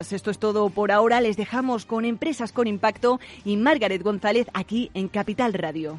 Esto es todo por ahora. Les dejamos con Empresas con Impacto y Margaret González aquí en Capital Radio.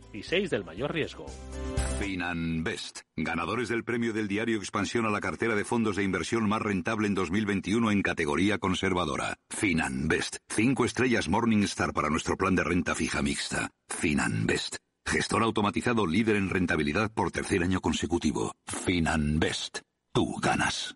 y 6 del mayor riesgo. Finanbest, ganadores del premio del diario Expansión a la cartera de fondos de inversión más rentable en 2021 en categoría conservadora. Finanbest, 5 estrellas Morningstar para nuestro plan de renta fija mixta. Finanbest, gestor automatizado líder en rentabilidad por tercer año consecutivo. Finanbest, tú ganas.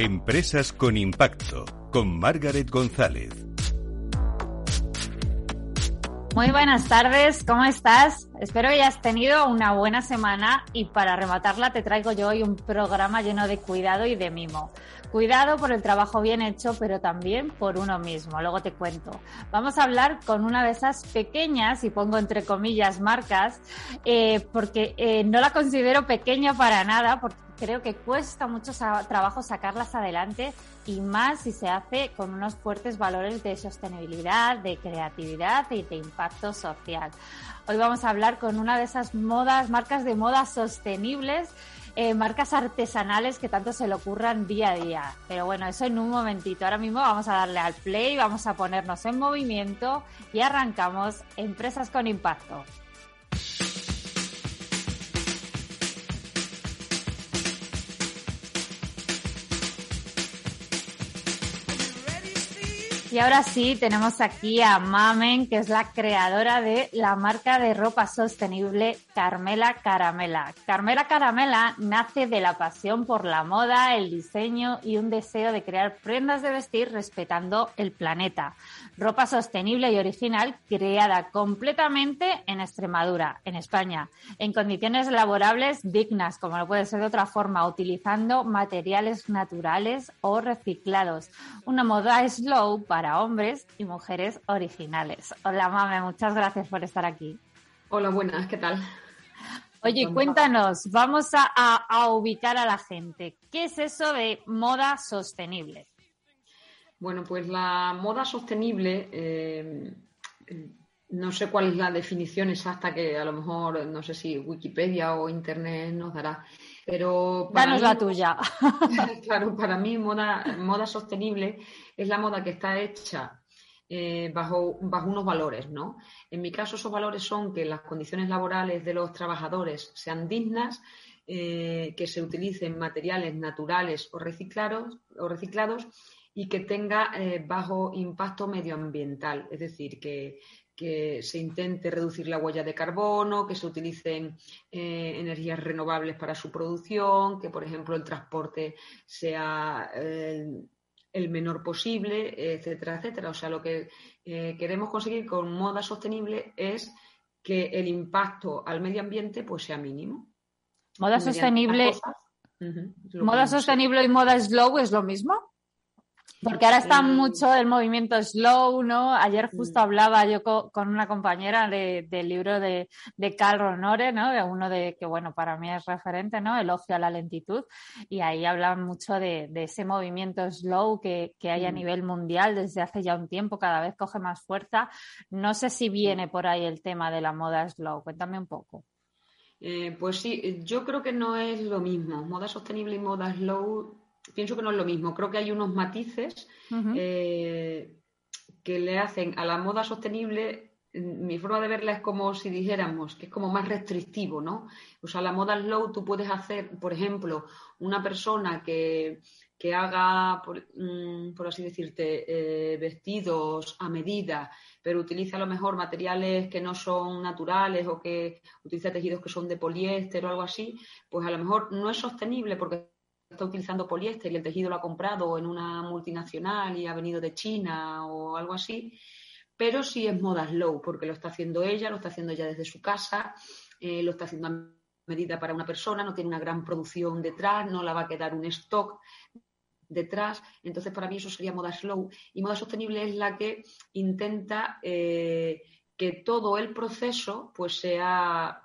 Empresas con impacto con Margaret González. Muy buenas tardes, ¿cómo estás? Espero que hayas tenido una buena semana y para rematarla te traigo yo hoy un programa lleno de cuidado y de mimo. Cuidado por el trabajo bien hecho, pero también por uno mismo. Luego te cuento. Vamos a hablar con una de esas pequeñas, y pongo entre comillas marcas, eh, porque eh, no la considero pequeña para nada, creo que cuesta mucho trabajo sacarlas adelante y más si se hace con unos fuertes valores de sostenibilidad, de creatividad y de impacto social. Hoy vamos a hablar con una de esas modas, marcas de moda sostenibles, eh, marcas artesanales que tanto se le ocurran día a día. Pero bueno, eso en un momentito. Ahora mismo vamos a darle al play, vamos a ponernos en movimiento y arrancamos Empresas con Impacto. Y ahora sí, tenemos aquí a Mamen, que es la creadora de la marca de ropa sostenible Carmela Caramela. Carmela Caramela nace de la pasión por la moda, el diseño y un deseo de crear prendas de vestir respetando el planeta. Ropa sostenible y original creada completamente en Extremadura, en España, en condiciones laborables dignas, como no puede ser de otra forma, utilizando materiales naturales o reciclados. Una moda slow para hombres y mujeres originales. Hola, Mame, muchas gracias por estar aquí. Hola, buenas, ¿qué tal? Oye, cuéntanos, vamos a, ubicar a la gente. ¿Qué es eso de moda sostenible? Bueno, pues la moda sostenible, eh, no sé cuál es la definición exacta que a lo mejor, no sé si Wikipedia o Internet nos dará, pero... Danos la tuya. claro, para mí moda, moda sostenible es la moda que está hecha eh, bajo, bajo unos valores, ¿no? En mi caso esos valores son que las condiciones laborales de los trabajadores sean dignas, eh, que se utilicen materiales naturales o reciclados, o reciclados y que tenga eh, bajo impacto medioambiental, es decir, que, se intente reducir la huella de carbono, que se utilicen eh, energías renovables para su producción, que, por ejemplo, el transporte sea eh, el menor posible, etcétera, etcétera. O sea, lo que queremos conseguir con moda sostenible es que el impacto al medio ambiente pues sea mínimo. Moda sostenible. moda sostenible y moda slow es lo mismo. Porque ahora está mucho el movimiento slow, ¿no? Ayer justo hablaba yo con, una compañera del libro de, de Carl Ronore, ¿no? De uno de que, bueno, para mí es referente, ¿no? El ocio a la lentitud. Y ahí hablan mucho de, ese movimiento slow que, hay a nivel mundial desde hace ya un tiempo, cada vez coge más fuerza. No sé si viene por ahí el tema de la moda slow. Cuéntame un poco. Eh, pues sí, yo creo que no es lo mismo. Moda sostenible y moda slow pienso que no es lo mismo. Creo que hay unos matices eh, que le hacen a la moda sostenible mi forma de verla es como si dijéramos que es como más restrictivo, ¿no? O sea, la moda slow tú puedes hacer, por ejemplo, una persona que, haga, mm, por, así decirte, eh, vestidos a medida, pero utiliza a lo mejor materiales que no son naturales o que utiliza tejidos que son de poliéster o algo así, pues a lo mejor no es sostenible porque está utilizando poliéster y el tejido lo ha comprado en una multinacional y ha venido de China o algo así pero sí es moda slow, porque lo está haciendo ella, lo está haciendo ella desde su casa, eh, lo está haciendo a medida para una persona, no tiene una gran producción detrás, no la va a quedar un stock detrás. Entonces, para mí eso sería moda slow. Y moda sostenible es la que intenta eh, que todo el proceso pues sea,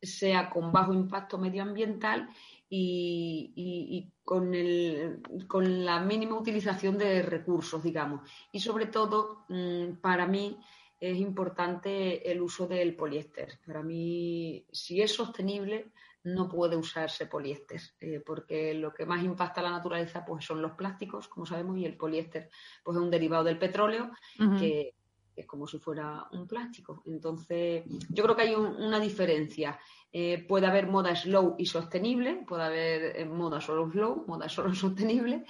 sea con bajo impacto medioambiental y, con, el, con, la mínima utilización de recursos, digamos. Y sobre todo, mm, para mí es importante el uso del poliéster. Para mí, si es sostenible, no puede usarse poliéster, eh, porque lo que más impacta a la naturaleza pues, son los plásticos, como sabemos, y el poliéster pues, es un derivado del petróleo que es como si fuera un plástico. Entonces, yo creo que hay una diferencia. Eh, puede haber moda slow y sostenible, puede haber eh, moda solo slow, moda solo sostenible,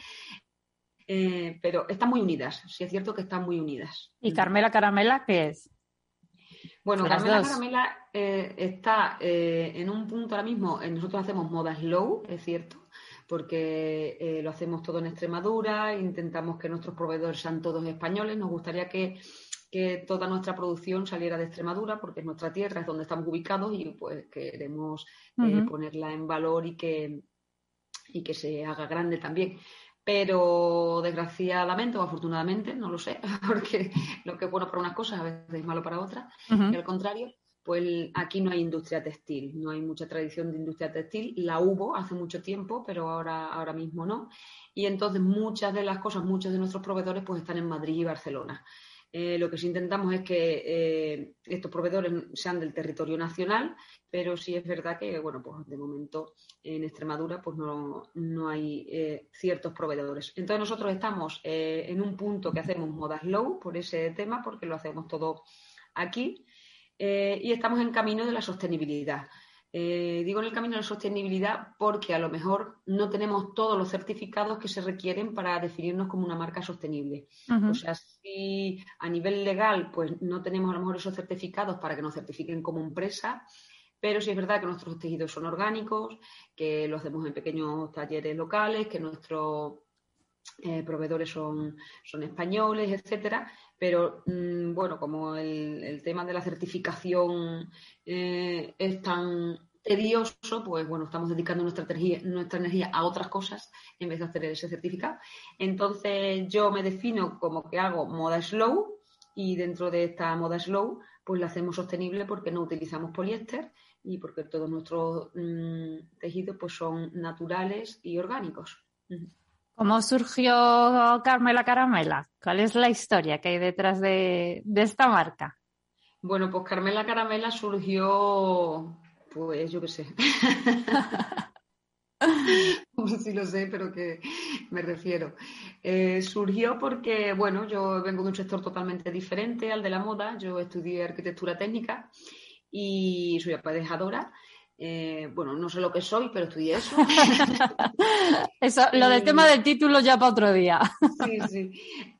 eh, pero están muy unidas. Sí es cierto que están muy unidas. ¿Y Carmela Caramela qué es? Bueno, Carmela Caramela está en un punto ahora mismo, nosotros hacemos moda slow, es cierto, porque lo hacemos todo en Extremadura, intentamos que nuestros proveedores sean todos españoles, nos gustaría que que toda nuestra producción saliera de Extremadura, porque es nuestra tierra, es donde estamos ubicados y pues queremos eh, ponerla en valor y que, y que se haga grande también. Pero desgraciadamente o afortunadamente, no lo sé, porque lo que es bueno para unas cosas a veces es malo para otras, y al contrario, pues aquí no hay industria textil, no hay mucha tradición de industria textil, la hubo hace mucho tiempo, pero ahora, ahora mismo no. Y entonces muchas de las cosas, muchos de nuestros proveedores pues están en Madrid y Barcelona. Eh, lo que sí intentamos es que eh, estos proveedores sean del territorio nacional, pero sí es verdad que, bueno, pues de momento en Extremadura pues no, no hay eh, ciertos proveedores. Entonces nosotros estamos en un punto que hacemos moda slow por ese tema, porque lo hacemos todo aquí, y estamos en camino de la sostenibilidad. Eh, digo en el camino de la sostenibilidad porque a lo mejor no tenemos todos los certificados que se requieren para definirnos como una marca sostenible. O sea, si a nivel legal pues no tenemos a lo mejor esos certificados para que nos certifiquen como empresa, pero sí es verdad que nuestros tejidos son orgánicos, que lo hacemos en pequeños talleres locales, que nuestros eh, proveedores son, son españoles, etcétera, pero mm, bueno, como el, tema de la certificación eh, es tan tedioso, pues bueno, estamos dedicando nuestra energía, a otras cosas en vez de hacer ese certificado. Entonces yo me defino como que hago moda slow y dentro de esta moda slow pues la hacemos sostenible porque no utilizamos poliéster y porque todos nuestros mm, tejidos pues son naturales y orgánicos. ¿Cómo surgió Carmela Caramela? ¿Cuál es la historia que hay detrás de, esta marca? Bueno, pues Carmela Caramela surgió, pues yo qué sé. sí lo sé, pero que me refiero. Eh, surgió porque, bueno, yo vengo de un sector totalmente diferente al de la moda. Yo estudié arquitectura técnica y soy aparejadora eh, bueno, no sé lo que soy, pero estudié eso. eso lo del tema del título ya para otro día. sí, sí.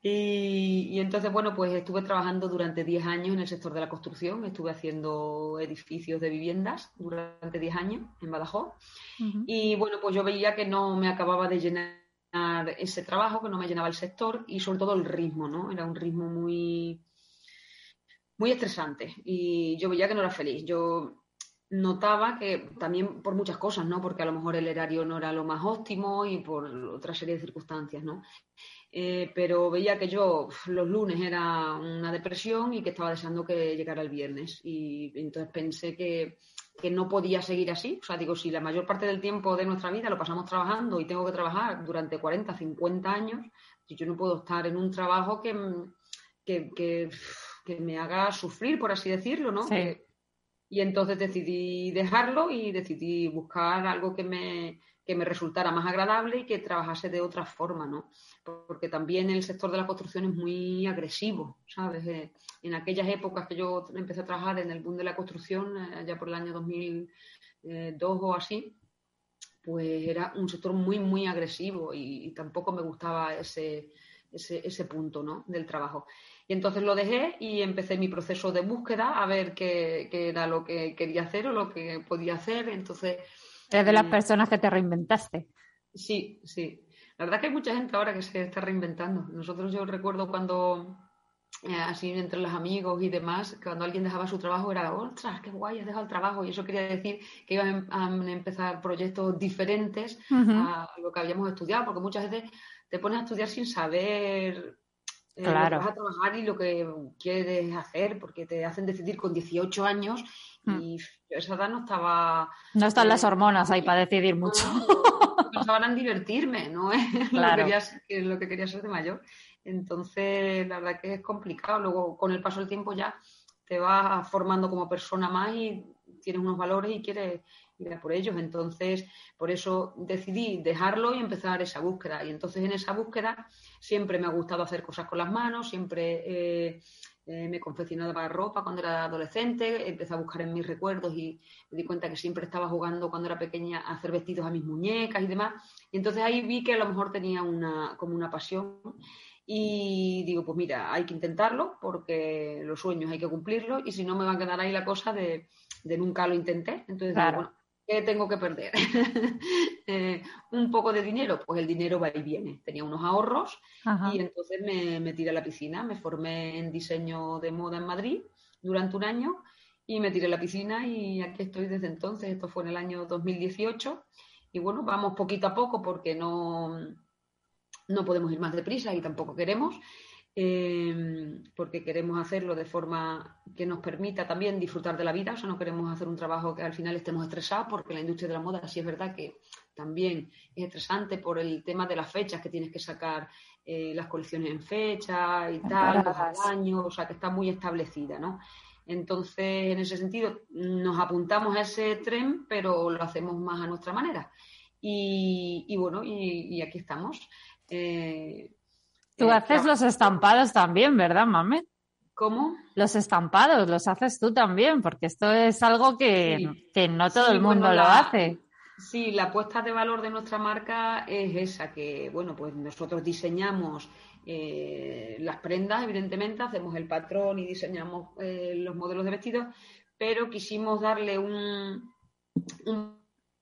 Y, entonces, bueno, pues estuve trabajando durante 10 años en el sector de la construcción. Estuve haciendo edificios de viviendas durante 10 años en Badajoz. Y bueno, pues yo veía que no me acababa de llenar ese trabajo, que no me llenaba el sector y sobre todo el ritmo, ¿no? Era un ritmo muy muy estresante y yo veía que no era feliz. Yo notaba que también por muchas cosas, ¿no? Porque a lo mejor el erario no era lo más óptimo y por otra serie de circunstancias, ¿no? Eh, pero veía que yo los lunes era una depresión y que estaba deseando que llegara el viernes. Y entonces pensé que, que, no podía seguir así. O sea, digo, si la mayor parte del tiempo de nuestra vida lo pasamos trabajando y tengo que trabajar durante 40, 50 años, yo no puedo estar en un trabajo que, que, que, me haga sufrir, por así decirlo, ¿no? Y entonces decidí dejarlo y decidí buscar algo que me, que me resultara más agradable y que trabajase de otra forma, ¿no? Porque también el sector de la construcción es muy agresivo, ¿sabes? Eh, en aquellas épocas que yo empecé a trabajar en el boom de la construcción, eh, allá por el año 2002 o así, pues era un sector muy, muy agresivo y, tampoco me gustaba ese, ese, ese, punto ¿no? del trabajo. Y entonces lo dejé y empecé mi proceso de búsqueda a ver qué, qué era lo que quería hacer o lo que podía hacer. Entonces Eres de las mm. personas que te reinventaste. Sí, sí. La verdad que hay mucha gente ahora que se está reinventando. Nosotros yo recuerdo cuando, eh, así entre los amigos y demás, cuando alguien dejaba su trabajo era, ostras, qué guay, has dejado el trabajo. Y eso quería decir que iban a empezar proyectos diferentes a lo que habíamos estudiado, porque muchas veces te pones a estudiar sin saber eh, claro. vas a trabajar y lo que quieres hacer, porque te hacen decidir con 18 años hmm. y esa edad no estaba... No están las hormonas ahí para decidir mucho. No, en divertirme, ¿no? Claro. lo, lo que quería ser de mayor. Entonces, la verdad que es complicado. Luego, con el paso del tiempo ya te vas formando como persona más y tienes unos valores y quieres ir a por ellos. Entonces, por eso decidí dejarlo y empezar esa búsqueda. Y entonces en esa búsqueda siempre me ha gustado hacer cosas con las manos, siempre eh, eh, me confeccionaba ropa cuando era adolescente, empecé a buscar en mis recuerdos y me di cuenta que siempre estaba jugando cuando era pequeña a hacer vestidos a mis muñecas y demás. Y entonces ahí vi que a lo mejor tenía una, como una pasión y digo, pues mira, hay que intentarlo porque los sueños hay que cumplirlos y si no me va a quedar ahí la cosa de, nunca lo intenté. Entonces, bueno, ¿qué tengo que perder? Eh, un poco de dinero, pues el dinero va y viene. Tenía unos ahorros y entonces me, me tiré a la piscina, me formé en diseño de moda en Madrid durante un año y me tiré a la piscina y aquí estoy desde entonces. Esto fue en el año 2018 y bueno, vamos poquito a poco porque no no podemos ir más deprisa y tampoco queremos, eh, porque queremos hacerlo de forma que nos permita también disfrutar de la vida, o sea, no queremos hacer un trabajo que al final estemos estresados, porque la industria de la moda sí es verdad que también es estresante por el tema de las fechas, que tienes que sacar eh, las colecciones en fecha y tal, cada año, o sea, que está muy establecida, ¿no? Entonces, en ese sentido, nos apuntamos a ese tren, pero lo hacemos más a nuestra manera. Y, bueno, y aquí estamos. Eh, Tú eh, haces los estampados también, ¿verdad, Mame? ¿Cómo? Los estampados los haces tú también, porque esto es algo que, no todo el mundo lo hace. Sí, la apuesta de valor de nuestra marca es esa, que bueno, pues nosotros diseñamos eh, las prendas, evidentemente, hacemos el patrón y diseñamos los modelos de vestidos, pero quisimos darle un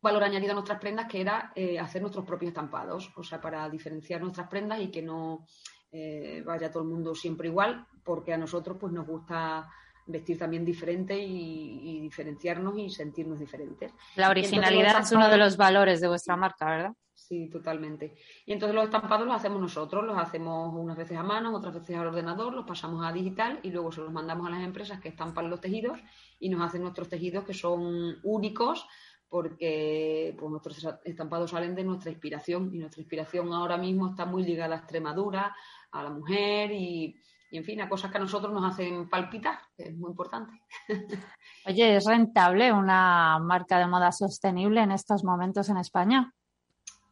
valor añadido a nuestras prendas que era eh, hacer nuestros propios estampados, o sea, para diferenciar nuestras prendas y que no eh, vaya todo el mundo siempre igual, porque a nosotros pues nos gusta vestir también diferente y, diferenciarnos y sentirnos diferentes. La originalidad es uno de los valores de vuestra marca, ¿verdad? Sí, totalmente. Y entonces los estampados los hacemos nosotros, los hacemos unas veces a mano, otras veces al ordenador, los pasamos a digital y luego se los mandamos a las empresas que estampan los tejidos y nos hacen nuestros tejidos que son únicos porque pues, nuestros estampados salen de nuestra inspiración y nuestra inspiración ahora mismo está muy ligada a Extremadura, a la mujer y, en fin, a cosas que a nosotros nos hacen palpitar, que es muy importante. Oye, ¿es rentable una marca de moda sostenible en estos momentos en España?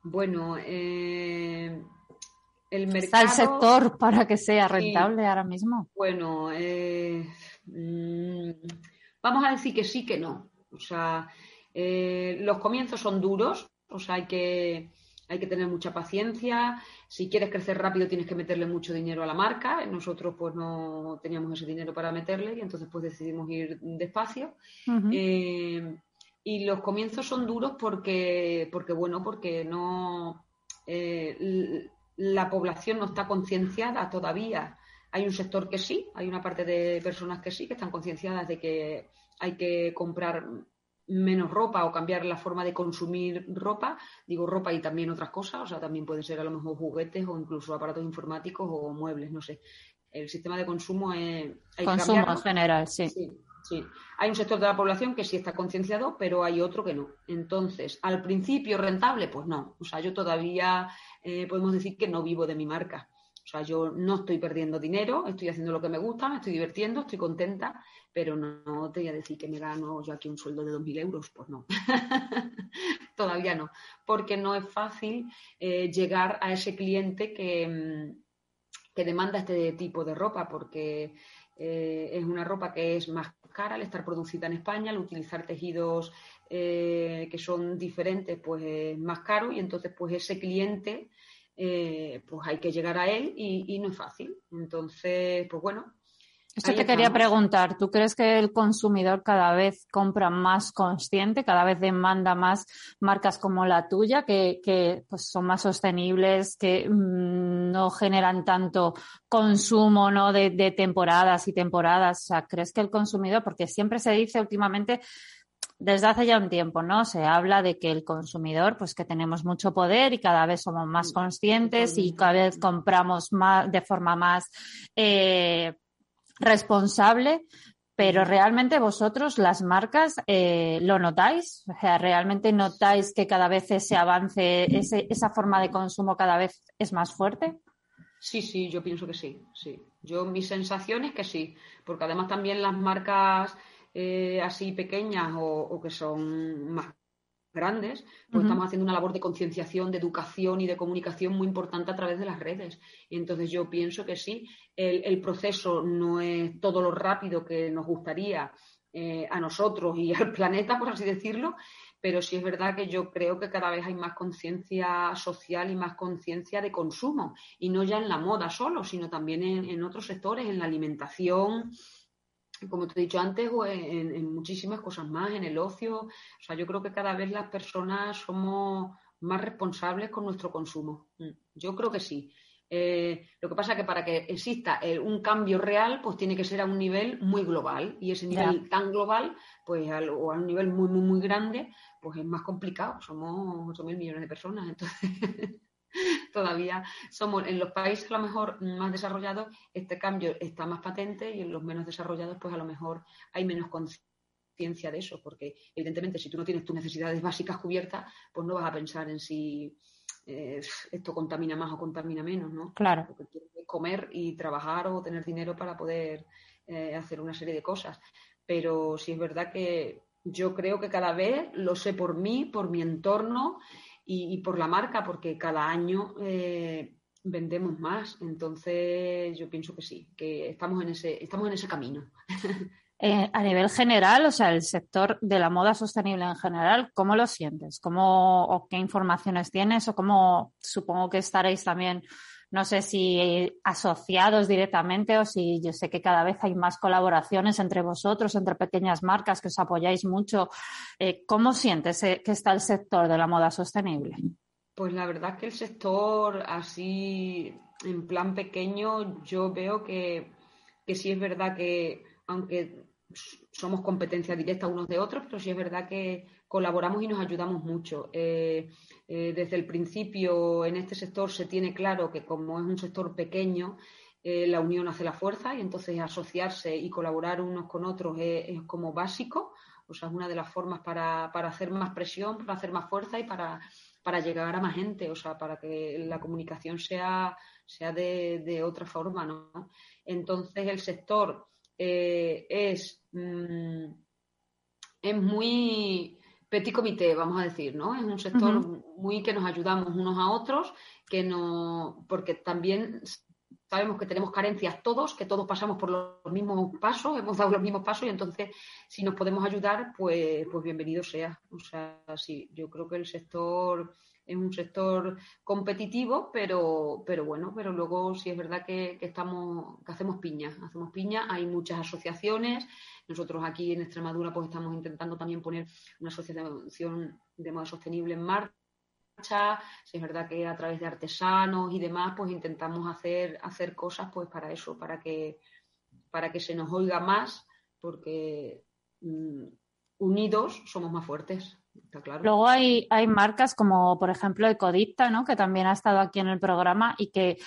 Bueno, eh, el mercado... ¿Está el sector para que sea rentable ahora mismo? Bueno, eh, mm, vamos a decir que sí, que no. O sea, eh, los comienzos son duros, o sea, hay que, hay que tener mucha paciencia. Si quieres crecer rápido tienes que meterle mucho dinero a la marca. Nosotros pues no teníamos ese dinero para meterle y entonces pues decidimos ir despacio. Eh, y los comienzos son duros porque, porque bueno, porque no eh, la población no está concienciada todavía. Hay un sector que sí, hay una parte de personas que sí, que están concienciadas de que hay que comprar menos ropa o cambiar la forma de consumir ropa, digo ropa y también otras cosas, o sea, también pueden ser a lo mejor juguetes o incluso aparatos informáticos o muebles, no sé. El sistema de consumo es... consumo en general, sí. sí. Hay un sector de la población que sí está concienciado, pero hay otro que no. Entonces, al principio rentable, pues no. O sea, yo todavía eh, podemos decir que no vivo de mi marca. O sea, yo no estoy perdiendo dinero, estoy haciendo lo que me gusta, me estoy divirtiendo, estoy contenta, pero no, te voy a decir que me gano yo aquí un sueldo de 2.000 euros, pues no. todavía no, porque no es fácil eh, llegar a ese cliente que, mm, que, demanda este tipo de ropa, porque eh, es una ropa que es más cara al estar producida en España, al utilizar tejidos eh, que son diferentes, pues es más caro y entonces pues ese cliente pues hay que llegar a él y, y no es fácil. Entonces, pues bueno, esto te quería preguntar, ¿tú crees que el consumidor cada vez compra más consciente, cada vez demanda más marcas como la tuya, que, pues son más sostenibles, que mm, no generan tanto consumo ¿no? De, de, temporadas y temporadas? O sea, ¿crees que el consumidor, porque siempre se dice últimamente, desde hace ya un tiempo, ¿no? Se habla de que el consumidor, pues que tenemos mucho poder y cada vez somos más conscientes y cada vez compramos más de forma más eh, responsable, pero realmente vosotros, las marcas, eh, ¿lo notáis? O sea, ¿realmente notáis que cada vez ese avance, ese, esa forma de consumo cada vez es más fuerte? Sí, sí, yo pienso que sí, sí. Yo, mi sensación es que sí, porque además también las marcas eh, así pequeñas o, o, que son más grandes, pues estamos haciendo una labor de concienciación, de educación y de comunicación muy importante a través de las redes. Y entonces yo pienso que sí, el, proceso no es todo lo rápido que nos gustaría eh, a nosotros y al planeta, por así decirlo, pero sí es verdad que yo creo que cada vez hay más conciencia social y más conciencia de consumo, y no ya en la moda solo, sino también en otros sectores, en la alimentación, como te he dicho antes, o en, muchísimas cosas más, en el ocio. O sea, yo creo que cada vez las personas somos más responsables con nuestro consumo. Mm, yo creo que sí. Eh, lo que pasa es que para que exista un cambio real, pues tiene que ser a un nivel muy global. Y ese nivel tan global, pues o a un nivel muy, muy, muy grande, pues es más complicado. Somos 8.000 millones de personas. Entonces, todavía somos en los países a lo mejor más desarrollados este cambio está más patente y en los menos desarrollados pues a lo mejor hay menos conciencia de eso porque evidentemente si tú no tienes tus necesidades básicas cubiertas pues no vas a pensar en si eh, esto contamina más o contamina menos, ¿no? Claro. Porque quieres comer y trabajar o tener dinero para poder eh, hacer una serie de cosas. Pero sí es verdad que yo creo que cada vez lo sé por mí, por mi entorno y, por la marca, porque cada año eh, vendemos más. Entonces, yo pienso que sí, que estamos en ese, estamos en ese camino. Eh, a nivel general, o sea, el sector de la moda sostenible en general, ¿cómo lo sientes? ¿Cómo o qué informaciones tienes? O cómo supongo que estaréis también no sé si asociados directamente o si yo sé que cada vez hay más colaboraciones entre vosotros, entre pequeñas marcas que os apoyáis mucho. Eh, ¿Cómo sientes eh, que está el sector de la moda sostenible? Pues la verdad es que el sector así en plan pequeño yo veo que, que sí es verdad que aunque somos competencia directa unos de otros, pero sí es verdad que colaboramos y nos ayudamos mucho. Eh, eh, desde el principio en este sector se tiene claro que como es un sector pequeño, eh, la unión hace la fuerza y entonces asociarse y colaborar unos con otros es, como básico, o sea, es una de las formas para, hacer más presión, para hacer más fuerza y para, llegar a más gente, o sea, para que la comunicación sea, sea de, otra forma, ¿no? Entonces el sector es, mm, es muy petit comité, vamos a decir, ¿no? Es un sector muy que nos ayudamos unos a otros, que no, porque también sabemos que tenemos carencias todos, que todos pasamos por los mismos pasos, hemos dado los mismos pasos y entonces si nos podemos ayudar, pues, pues bienvenido sea. O sea, sí, yo creo que el sector es un sector competitivo, pero, pero bueno, pero luego sí es verdad que, estamos, que hacemos piña, hacemos piña, hay muchas asociaciones. Nosotros aquí en Extremadura pues estamos intentando también poner una asociación de moda sostenible en marcha. Sí es verdad que a través de artesanos y demás, pues intentamos hacer, hacer cosas pues para eso, para que, para que se nos oiga más, porque mm, unidos somos más fuertes. Luego hay, hay marcas como, por ejemplo, Ecodicta, ¿no? que también ha estado aquí en el programa y que,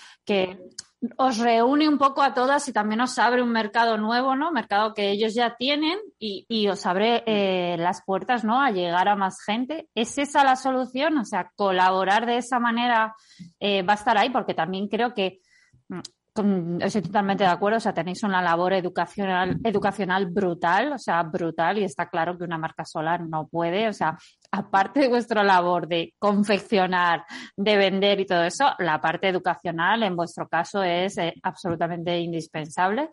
os reúne un poco a todas y también os abre un mercado nuevo, ¿no? Mercado que ellos ya tienen y, os abre eh, las puertas, ¿no? A llegar a más gente. ¿Es esa la solución? O sea, colaborar de esa manera eh, va a estar ahí porque también creo que mm, estoy totalmente de acuerdo, o sea, tenéis una labor educacional, educacional brutal, o sea, brutal, y está claro que una marca solar no puede, o sea, aparte de vuestra labor de confeccionar, de vender y todo eso, la parte educacional en vuestro caso es eh, absolutamente indispensable.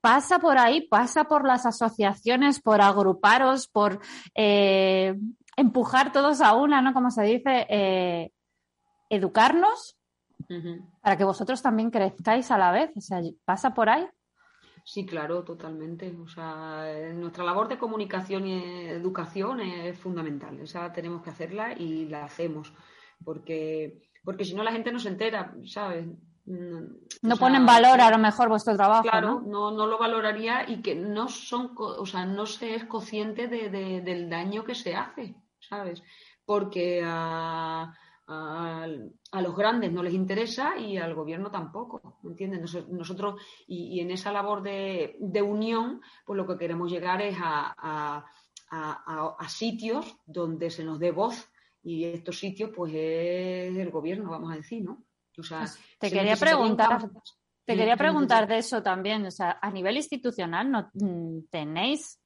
Pasa por ahí, pasa por las asociaciones, por agruparos, por eh, empujar todos a una, ¿no? Como se dice, eh, educarnos para que vosotros también crezcáis a la vez. O sea, ¿pasa por ahí? Sí, claro, totalmente. O sea, nuestra labor de comunicación y educación es fundamental. Esa tenemos que hacerla y la hacemos. Porque, porque si no, la gente no se entera, ¿sabes? No pone ponen valor a lo mejor vuestro trabajo. Claro, ¿no? no, lo valoraría y que no son, o sea, no se es consciente del daño que se hace, ¿sabes? Porque a a, los grandes no les interesa y al gobierno tampoco, ¿me entiendes? Nosotros, y, en esa labor de, unión, pues lo que queremos llegar es a, sitios donde se nos dé voz y estos sitios, pues es el gobierno, vamos a decir, ¿no? O sea, pues te quería preguntar. Te quería preguntar de eso también, o sea, a nivel institucional, ¿no tenéis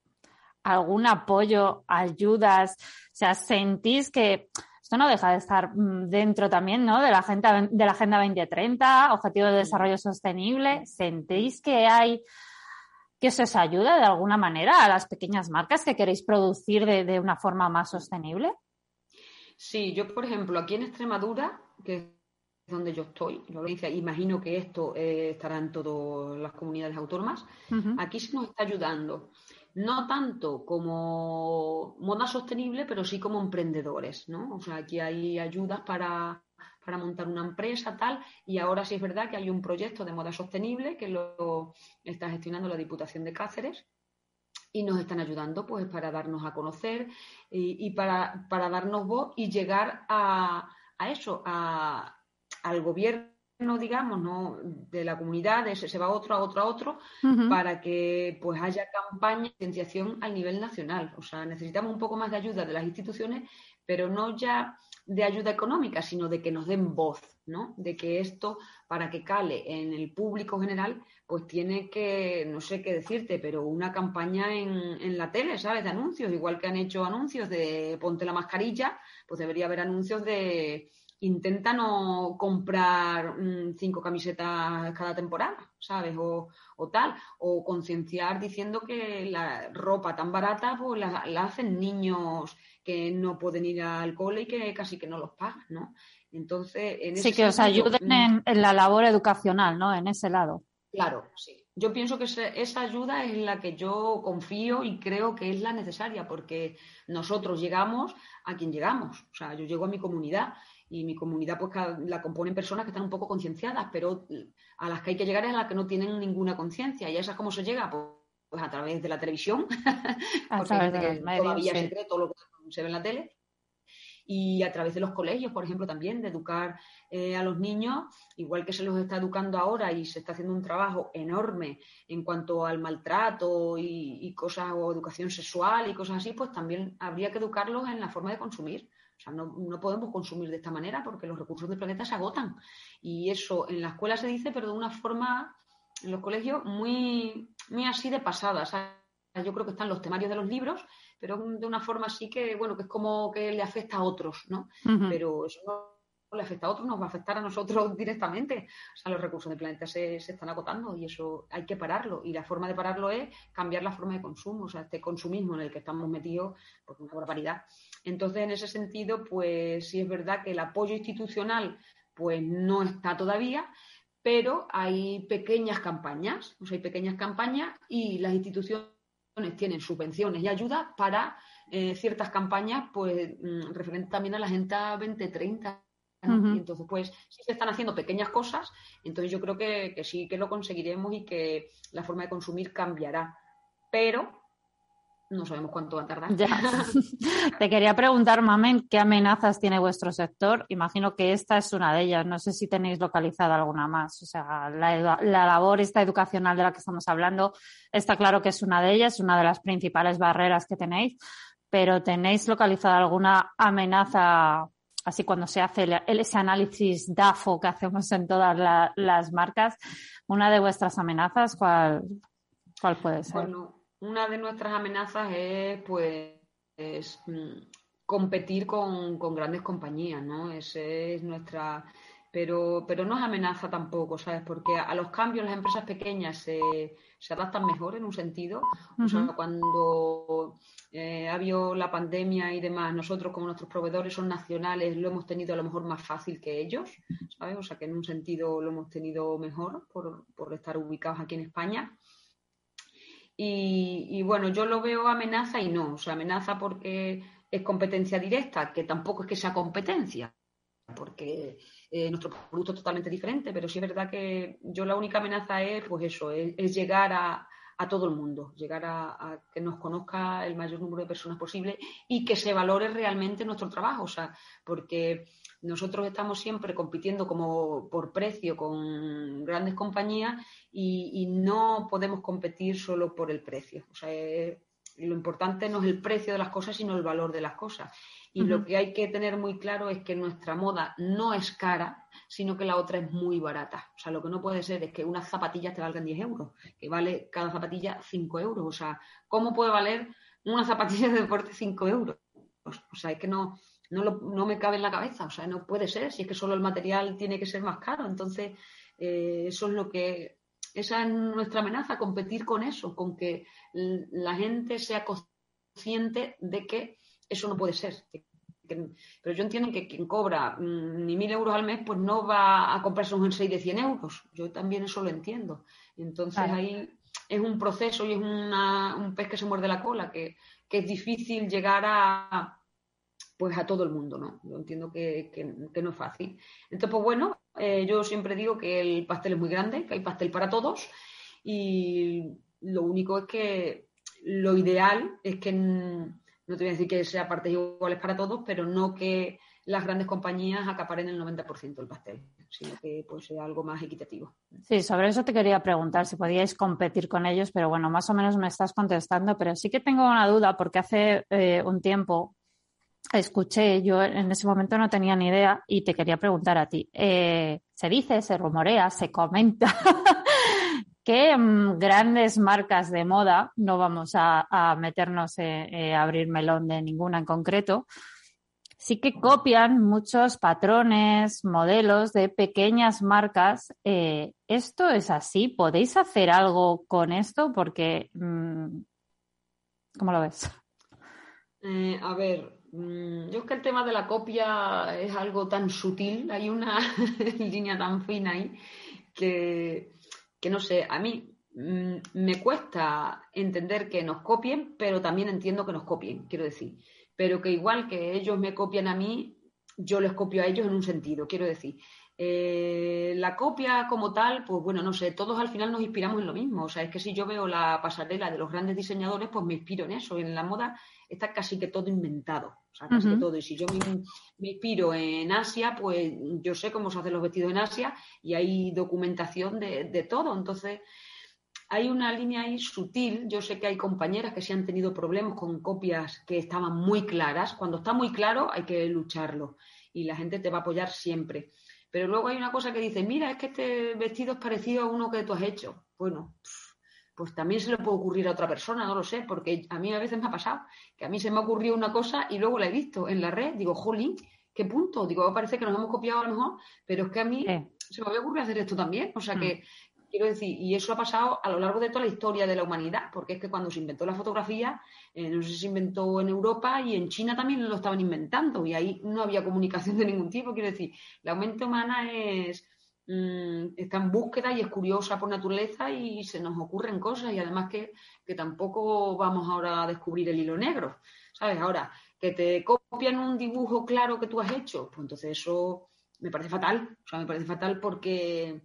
algún apoyo, ayudas? O sea, ¿sentís que no deja de estar mm, dentro también ¿no? de, la agenda, de la Agenda 2030, Objetivo de Desarrollo Sostenible. ¿Sentís que hay que se os ayuda de alguna manera a las pequeñas marcas que queréis producir de, una forma más sostenible? Sí, yo, por ejemplo, aquí en Extremadura, que es donde yo estoy, imagino que esto eh, estará en todas las comunidades autónomas, aquí se nos está ayudando no tanto como moda sostenible, pero sí como emprendedores, ¿no? O sea, aquí hay ayudas para, montar una empresa, tal, y ahora sí es verdad que hay un proyecto de moda sostenible que lo está gestionando la Diputación de Cáceres y nos están ayudando pues para darnos a conocer y, para, darnos voz y llegar a, a eso, a, al gobierno no digamos, no de la comunidad, de ese se va a otro, a otro, a otro, para que pues haya campaña de concienciación al nivel nacional. O sea, necesitamos un poco más de ayuda de las instituciones, pero no ya de ayuda económica, sino de que nos den voz, ¿no? De que esto, para que cale en el público general, pues tiene que, no sé qué decirte, pero una campaña en, en la tele, ¿sabes? De anuncios, igual que han hecho anuncios de ponte la mascarilla, pues debería haber anuncios de intenta no comprar mm, cinco camisetas cada temporada, ¿sabes? O, tal, o concienciar diciendo que la ropa tan barata pues la, hacen niños que no pueden ir al cole y que casi que no los pagan, ¿no? Entonces, en ese Sí, que os ayuden mm, en, la labor educacional, ¿no? En ese lado. Claro, sí. Yo pienso que esa ayuda es la que yo confío y creo que es la necesaria, porque nosotros llegamos a quien llegamos. O sea, yo llego a mi comunidad y mi comunidad pues la componen personas que están un poco concienciadas, pero a las que hay que llegar es a las que no tienen ninguna conciencia. ¿Y a esas cómo se llega? Pues, pues a través de la televisión, porque todavía se cree todo lo que se ve en la tele. Y a través de los colegios, por ejemplo, también, de educar eh, a los niños, igual que se los está educando ahora y se está haciendo un trabajo enorme en cuanto al maltrato y, y cosas, o educación sexual y cosas así, pues también habría que educarlos en la forma de consumir o sea, no, podemos consumir de esta manera porque los recursos del planeta se agotan. Y eso en la escuela se dice, pero de una forma, en los colegios, muy, muy así de pasada. yo creo que están los temarios de los libros, pero de una forma así que, bueno, que es como que le afecta a otros, ¿no? Pero eso no le afecta a otros, nos va a afectar a nosotros directamente. O sea, los recursos del planeta se, se, están agotando y eso hay que pararlo. Y la forma de pararlo es cambiar la forma de consumo. O sea, este consumismo en el que estamos metidos, pues una barbaridad. Entonces, en ese sentido, pues sí es verdad que el apoyo institucional pues no está todavía, pero hay pequeñas campañas, o sea, hay pequeñas campañas y las instituciones tienen subvenciones y ayudas para eh, ciertas campañas, pues mm, referente también a la Agenda 2030. Y entonces, pues, sí se están haciendo pequeñas cosas, entonces yo creo que, que sí que lo conseguiremos y que la forma de consumir cambiará. Pero no sabemos cuánto va a tardar. Te quería preguntar, Mamen, ¿qué amenazas tiene vuestro sector? Imagino que esta es una de ellas. No sé si tenéis localizada alguna más. O sea, la, labor esta educacional de la que estamos hablando está claro que es una de ellas, una de las principales barreras que tenéis, pero ¿tenéis localizada alguna amenaza así cuando se hace ese análisis DAFO que hacemos en todas las marcas, una de vuestras amenazas, ¿cuál, cuál puede ser? Bueno, una de nuestras amenazas es, pues, mm, competir con, con, grandes compañías, ¿no? Esa es nuestra pero, pero no es amenaza tampoco, ¿sabes? Porque a los cambios las empresas pequeñas se, se adaptan mejor en un sentido. O sea, cuando eh, ha habido la pandemia y demás, nosotros como nuestros proveedores son nacionales, lo hemos tenido a lo mejor más fácil que ellos, ¿sabes? O sea, que en un sentido lo hemos tenido mejor por, por estar ubicados aquí en España. Y, y, bueno, yo lo veo amenaza y no, o sea, amenaza porque es competencia directa, que tampoco es que sea competencia, porque eh, nuestro producto es totalmente diferente, pero sí es verdad que yo la única amenaza es, pues eso, es, llegar a, todo el mundo, llegar a, que nos conozca el mayor número de personas posible y que se valore realmente nuestro trabajo, o sea, porque nosotros estamos siempre compitiendo como por precio con grandes compañías y, no podemos competir solo por el precio, o sea, lo importante no es el precio de las cosas, sino el valor de las cosas. Y lo que hay que tener muy claro es que nuestra moda no es cara, sino que la otra es muy barata. O sea, lo que no puede ser es que unas zapatillas te valgan 10 euros, que vale cada zapatilla 5 euros. O sea, ¿cómo puede valer una zapatilla de deporte 5 euros? O sea, es que no, no, me cabe en la cabeza. O sea, no puede ser, si es que solo el material tiene que ser más caro. Entonces, eh, eso es lo que esa es nuestra amenaza, competir con eso, con que la gente sea consciente de que eso no puede ser. Pero yo entiendo que quien cobra mm, ni mil euros al mes, pues no va a comprarse un jersey de 100 euros. Yo también eso lo entiendo. Entonces ahí es un proceso y es un pez que se muerde la cola, que, es difícil llegar a pues a todo el mundo, ¿no? Yo entiendo que, no es fácil. Entonces, pues bueno, eh, yo siempre digo que el pastel es muy grande, que hay pastel para todos y lo único es que lo ideal es que no te voy a decir que sea partes iguales para todos, pero no que las grandes compañías acaparen el 90% del pastel, sino que pues, sea algo más equitativo. Sí, sobre eso te quería preguntar si podíais competir con ellos, pero bueno, más o menos me estás contestando, pero sí que tengo una duda porque hace eh, un tiempo escuché, yo en ese momento no tenía ni idea y te quería preguntar a ti. Eh, se dice, se rumorea, se comenta que mm, grandes marcas de moda, no vamos a, meternos eh, a abrir melón de ninguna en concreto, sí que copian muchos patrones, modelos de pequeñas marcas. Eh, ¿Esto es así? ¿Podéis hacer algo con esto? Porque, mm, ¿cómo lo ves? Eh, a ver, yo es que el tema de la copia es algo tan sutil, hay una línea tan fina ahí que que no sé, a mí mm, me cuesta entender que nos copien, pero también entiendo que nos copien, quiero decir. Pero que igual que ellos me copian a mí, yo les copio a ellos en un sentido, quiero decir. Eh, la copia como tal, pues bueno, no sé, todos al final nos inspiramos en lo mismo. O sea, es que si yo veo la pasarela de los grandes diseñadores, pues me inspiro en eso. En la moda está casi que todo inventado. O sea, casi que todo. Y si yo me, inspiro en Asia, pues yo sé cómo se hacen los vestidos en Asia y hay documentación de, de todo. Entonces, hay una línea ahí sutil. Yo sé que hay compañeras que sí han tenido problemas con copias que estaban muy claras. Cuando está muy claro, hay que lucharlo. Y la gente te va a apoyar siempre. Pero luego hay una cosa que dice, mira, es que este vestido es parecido a uno que tú has hecho. Bueno, pues también se le puede ocurrir a otra persona, no lo sé, porque a mí a veces me ha pasado que a mí se me ha ocurrido una cosa y luego la he visto en la red, digo, jolín, ¿qué punto? Digo, parece que nos hemos copiado a lo mejor, pero es que a mí se me había ocurrido hacer esto también. O sea que mm. Quiero decir, y eso ha pasado a lo largo de toda la historia de la humanidad, porque es que cuando se inventó la fotografía, eh, no sé si se inventó en Europa y en China también lo estaban inventando, y ahí no había comunicación de ningún tipo. Quiero decir, la mente humana es, mm, está en búsqueda y es curiosa por naturaleza y se nos ocurren cosas, y además que, que tampoco vamos ahora a descubrir el hilo negro, ¿sabes? Ahora, que te copian un dibujo claro que tú has hecho, pues entonces eso me parece fatal, o sea, me parece fatal porque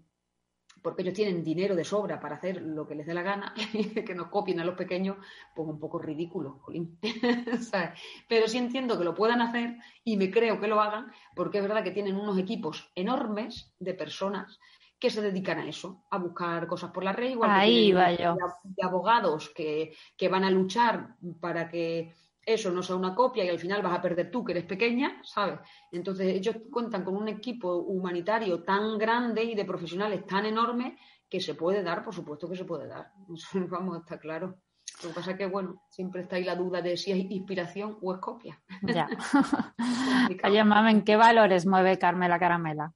porque ellos tienen dinero de sobra para hacer lo que les dé la gana, y que nos copien a los pequeños, pues un poco ridículo, Colín. Pero sí entiendo que lo puedan hacer y me creo que lo hagan, porque es verdad que tienen unos equipos enormes de personas que se dedican a eso, a buscar cosas por la red, igual Ahí que de abogados que, que van a luchar para que eso no sea una copia y al final vas a perder tú, que eres pequeña, ¿sabes? Entonces ellos cuentan con un equipo humanitario tan grande y de profesionales tan enorme que se puede dar, por supuesto que se puede dar. Eso vamos, está claro. Lo que pasa es que, bueno, siempre está ahí la duda de si es inspiración o es copia. Ya. Oye, mamen, ¿qué valores mueve Carmela Caramela?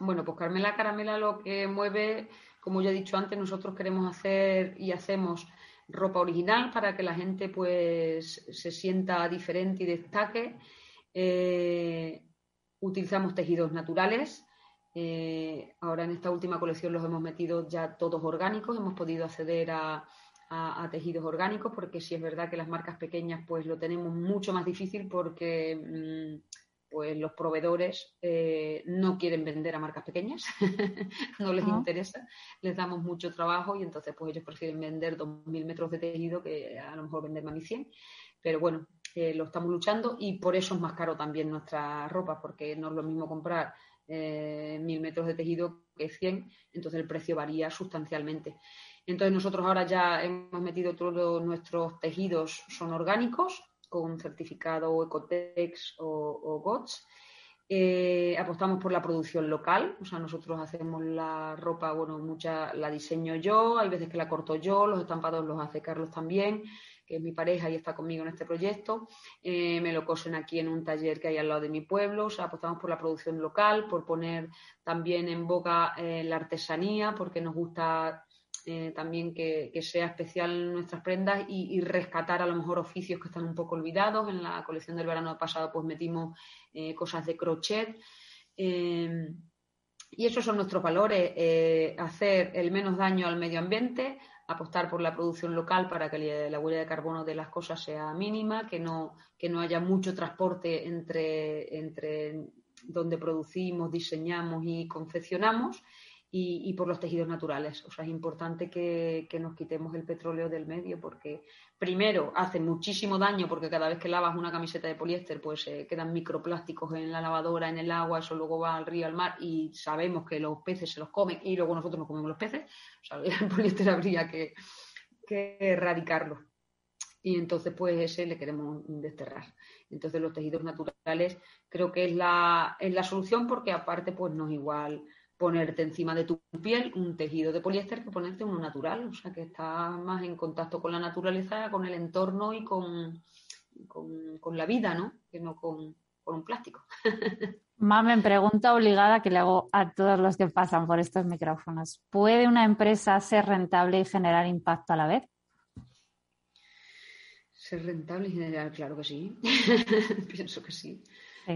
Bueno, pues Carmela Caramela lo que mueve, como ya he dicho antes, nosotros queremos hacer y hacemos ropa original para que la gente pues se sienta diferente y destaque. Eh, utilizamos tejidos naturales. Eh, ahora en esta última colección los hemos metido ya todos orgánicos, hemos podido acceder a, tejidos orgánicos porque sí es verdad que las marcas pequeñas pues lo tenemos mucho más difícil porque mm, pues los proveedores eh, no quieren vender a marcas pequeñas, no les interesa, les damos mucho trabajo y entonces pues ellos prefieren vender 2.000 metros de tejido que a lo mejor vender más 1.100. Pero bueno, eh, lo estamos luchando y por eso es más caro también nuestra ropa, porque no es lo mismo comprar eh, 1.000 metros de tejido que 100, entonces el precio varía sustancialmente. Entonces nosotros ahora ya hemos metido todos nuestros tejidos, son orgánicos, con certificado Ecotex o, GOTS. Eh, apostamos por la producción local, o sea, nosotros hacemos la ropa, bueno, mucha la diseño yo, hay veces que la corto yo, los estampados los hace Carlos también, que es mi pareja y está conmigo en este proyecto. Eh, me lo cosen aquí en un taller que hay al lado de mi pueblo, apostamos por la producción local, por poner también en boca eh, la artesanía, porque nos gusta eh, también que, sea especial nuestras prendas y, rescatar a lo mejor oficios que están un poco olvidados. En la colección del verano pasado pues metimos eh, cosas de crochet. Eh, y esos son nuestros valores, hacer el menos daño al medio ambiente, apostar por la producción local para que la huella de carbono de las cosas sea mínima, que no, que no haya mucho transporte entre, entre donde producimos, diseñamos y confeccionamos y, por los tejidos naturales. O sea, es importante que, nos quitemos el petróleo del medio porque, primero, hace muchísimo daño porque cada vez que lavas una camiseta de poliéster, pues eh, quedan microplásticos en la lavadora, en el agua, eso luego va al río, al mar y sabemos que los peces se los comen y luego nosotros nos comemos los peces. O sea, el poliéster habría que, erradicarlo y entonces pues ese le queremos desterrar. Entonces los tejidos naturales creo que es la, es la solución porque aparte pues no es igual ponerte encima de tu piel un tejido de poliéster que ponerte uno natural, o sea que está más en contacto con la naturaleza, con el entorno y con, con, la vida, ¿no? Que no con, un plástico. Mamen, pregunta obligada que le hago a todos los que pasan por estos micrófonos. ¿Puede una empresa ser rentable y generar impacto a la vez? Ser rentable y generar, claro que sí. Pienso que sí.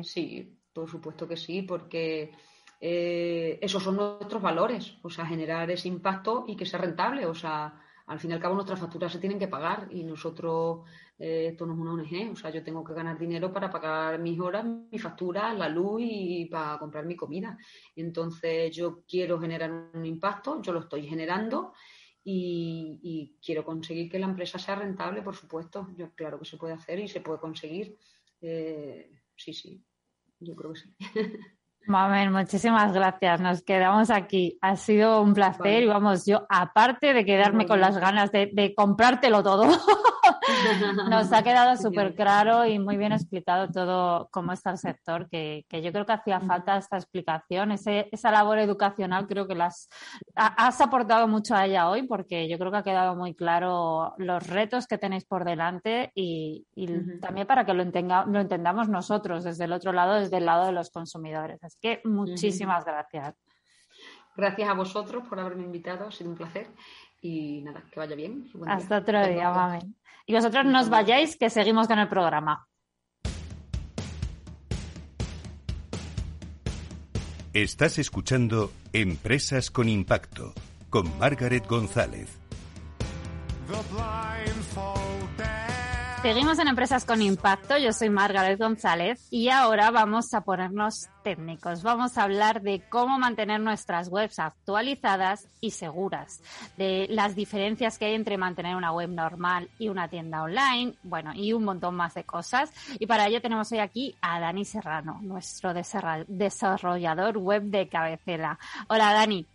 sí. por supuesto que sí, porque eh, esos son nuestros valores, o sea, generar ese impacto y que sea rentable, o sea, al fin y al cabo nuestras facturas se tienen que pagar y nosotros, eh, esto no es una ONG, o sea, yo tengo que ganar dinero para pagar mis horas, mis facturas, la luz y para comprar mi comida. Entonces yo quiero generar un impacto, yo lo estoy generando y, quiero conseguir que la empresa sea rentable, por supuesto. Claro que se puede hacer y se puede conseguir. Eh, sí, sí, yo creo que sí. Mamen, muchísimas gracias. Nos quedamos aquí. Ha sido un placer y vamos, yo aparte de quedarme con las ganas de, de comprártelo todo, Nos ha quedado súper claro y muy bien explicado todo cómo está el sector, que, yo creo que hacía falta esta explicación, esa labor educacional, creo que las has aportado mucho a ella hoy, porque yo creo que ha quedado muy claro los retos que tenéis por delante y, también para que lo, lo entendamos nosotros desde el otro lado, desde el lado de los consumidores. Así que muchísimas gracias. Gracias a vosotros por haberme invitado, ha sido un placer y nada, que vaya bien. Hasta otro día, mami. Y vosotros no os vayáis, que seguimos con el programa. Estás escuchando Empresas con Impacto con Margaret González. Seguimos en Empresas con Impacto, yo soy Margaret González y ahora vamos a ponernos técnicos. Vamos a hablar de cómo mantener nuestras webs actualizadas y seguras, de las diferencias que hay entre mantener una web normal y una tienda online, bueno, y un montón más de cosas. Y para ello tenemos hoy aquí a Dani Serrano, nuestro desarrollador web de cabecera. Hola Dani.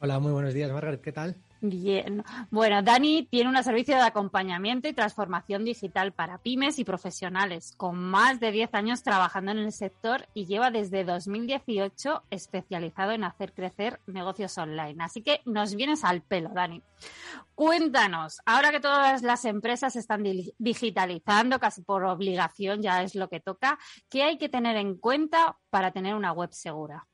Hola, muy buenos días Margaret, ¿qué tal? Bien. Bueno, Dani tiene un servicio de acompañamiento y transformación digital para pymes y profesionales, con más de 10 años trabajando en el sector y lleva desde 2018 especializado en hacer crecer negocios online. Así que nos vienes al pelo, Dani. Cuéntanos, ahora que todas las empresas están digitalizando casi por obligación, ya es lo que toca, ¿qué hay que tener en cuenta para tener una web segura?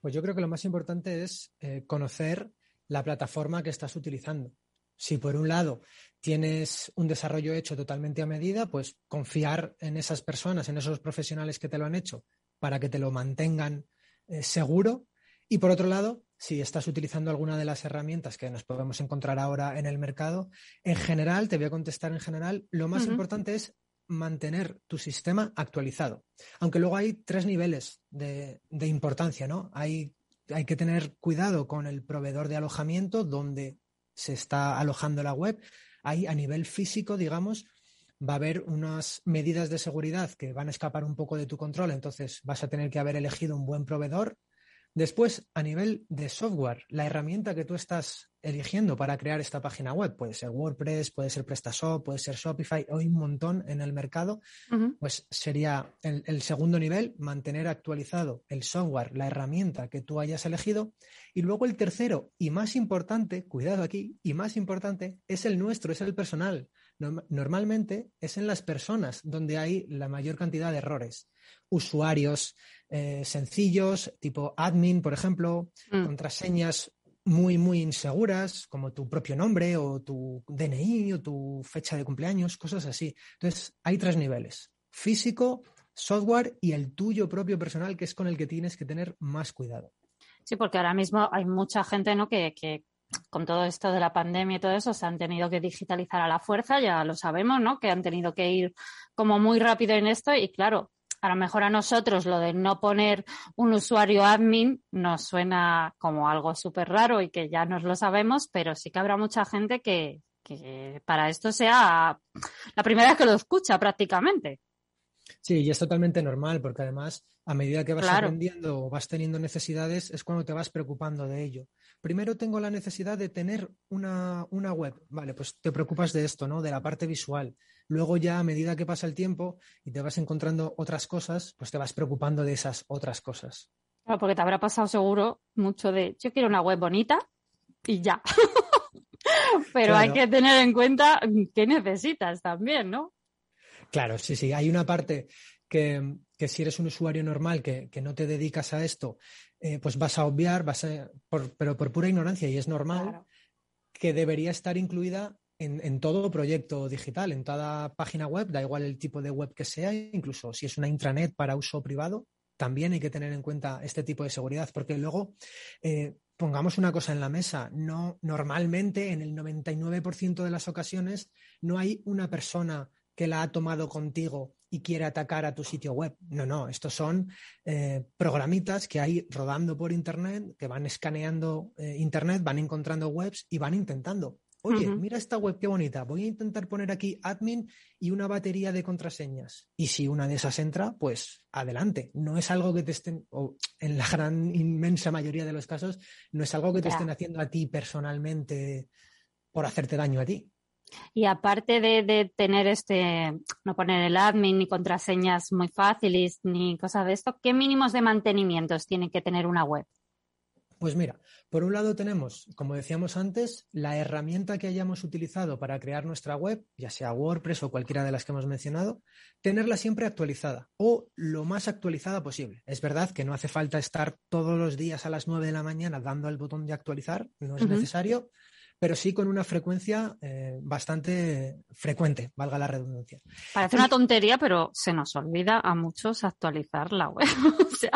Pues yo creo que lo más importante es eh, conocer la plataforma que estás utilizando. Si por un lado tienes un desarrollo hecho totalmente a medida, pues confiar en esas personas, en esos profesionales que te lo han hecho para que te lo mantengan eh, seguro. Y por otro lado, si estás utilizando alguna de las herramientas que nos podemos encontrar ahora en el mercado, en general, te voy a contestar en general, lo más importante es mantener tu sistema actualizado. Aunque luego hay tres niveles de, de importancia, ¿no? Hay hay que tener cuidado con el proveedor de alojamiento donde se está alojando la web. Ahí a nivel físico, digamos, va a haber unas medidas de seguridad que van a escapar un poco de tu control, entonces vas a tener que haber elegido un buen proveedor Después, a nivel de software, la herramienta que tú estás eligiendo para crear esta página web, puede ser WordPress, puede ser PrestaShop, puede ser Shopify, hay un montón en el mercado, pues sería el, el, segundo nivel, mantener actualizado el software, la herramienta que tú hayas elegido. Y luego el tercero y más importante, cuidado aquí, y más importante, es el nuestro, es el personal. Normalmente es en las personas donde hay la mayor cantidad de errores. Usuarios, eh, sencillos, tipo admin, por ejemplo, mm. contraseñas muy, muy inseguras, como tu propio nombre o tu DNI o tu fecha de cumpleaños, cosas así. Entonces, hay tres niveles, físico, software y el tuyo propio personal, que es con el que tienes que tener más cuidado. Sí, porque ahora mismo hay mucha gente ¿no? que, que con todo esto de la pandemia y todo eso, se han tenido que digitalizar a la fuerza, ya lo sabemos, ¿no? Que han tenido que ir como muy rápido en esto y claro, a lo mejor a nosotros lo de no poner un usuario admin nos suena como algo súper raro y que ya nos lo sabemos, pero sí que habrá mucha gente que, para esto sea la primera vez que lo escucha prácticamente. Sí, y es totalmente normal, porque además, a medida que vas aprendiendo o vas teniendo necesidades, es cuando te vas preocupando de ello. Primero tengo la necesidad de tener una, una web. Vale, pues te preocupas de esto, ¿no? De la parte visual. Luego ya a medida que pasa el tiempo y te vas encontrando otras cosas, pues te vas preocupando de esas otras cosas. Claro, porque te habrá pasado seguro mucho de yo quiero una web bonita y ya. Pero hay que tener en cuenta qué necesitas también, ¿no? Claro, sí, sí. Hay una parte que, si eres un usuario normal que, no te dedicas a esto, eh, pues vas a obviar, vas a, pero por pura ignorancia, y es normal, que debería estar incluida en, todo proyecto digital, en toda página web, da igual el tipo de web que sea, incluso si es una intranet para uso privado, también hay que tener en cuenta este tipo de seguridad, porque luego eh, pongamos una cosa en la mesa, no normalmente en el 99% de las ocasiones no hay una persona que la ha tomado contigo y quiere atacar a tu sitio web. No, no, estos son eh, programitas que hay rodando por Internet, que van escaneando eh, Internet, van encontrando webs y van intentando Oye, mira esta web, qué bonita. Voy a intentar poner aquí admin y una batería de contraseñas. Y si una de esas entra, pues adelante. No es algo que te estén, o en la gran inmensa mayoría de los casos, no es algo que te estén haciendo a ti personalmente por hacerte daño a ti. Y aparte de, de, tener este, no poner el admin ni contraseñas muy fáciles ni cosas de esto, ¿qué mínimos de mantenimientos tiene que tener una web? Pues mira, por un lado tenemos, como decíamos antes, la herramienta que hayamos utilizado para crear nuestra web, ya sea WordPress o cualquiera de las que hemos mencionado, tenerla siempre actualizada o lo más actualizada posible. Es verdad que no hace falta estar todos los días a las 9 de la mañana dando al botón de actualizar, no es necesario, pero sí con una frecuencia eh, bastante frecuente, valga la redundancia. Parece una tontería, pero se nos olvida a muchos actualizar la web. o sea,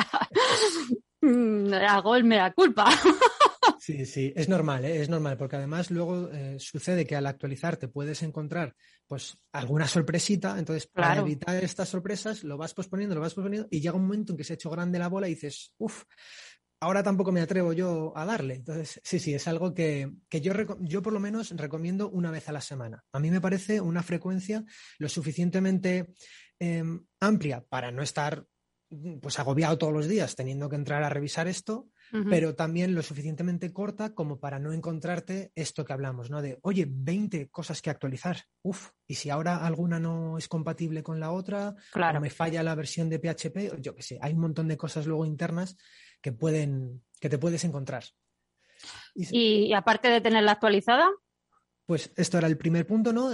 hago el mea culpa. Sí, sí, es normal, ¿eh? es normal, porque además luego eh, sucede que al actualizar te puedes encontrar pues alguna sorpresita, entonces para evitar estas sorpresas lo vas posponiendo, lo vas posponiendo y llega un momento en que se ha hecho grande la bola y dices, uff, ahora tampoco me atrevo yo a darle. Entonces, sí, sí, es algo que, yo, yo por lo menos recomiendo una vez a la semana. A mí me parece una frecuencia lo suficientemente em, amplia para no estar pues agobiado todos los días teniendo que entrar a revisar esto, pero también lo suficientemente corta como para no encontrarte esto que hablamos, ¿no? De, oye, 20 cosas que actualizar. Uf, y si ahora alguna no es compatible con la otra, claro. o me falla la versión de PHP, yo qué sé, hay un montón de cosas luego internas que pueden, que te puedes encontrar. Y, y aparte de tenerla actualizada. Pues esto era el primer punto, ¿no?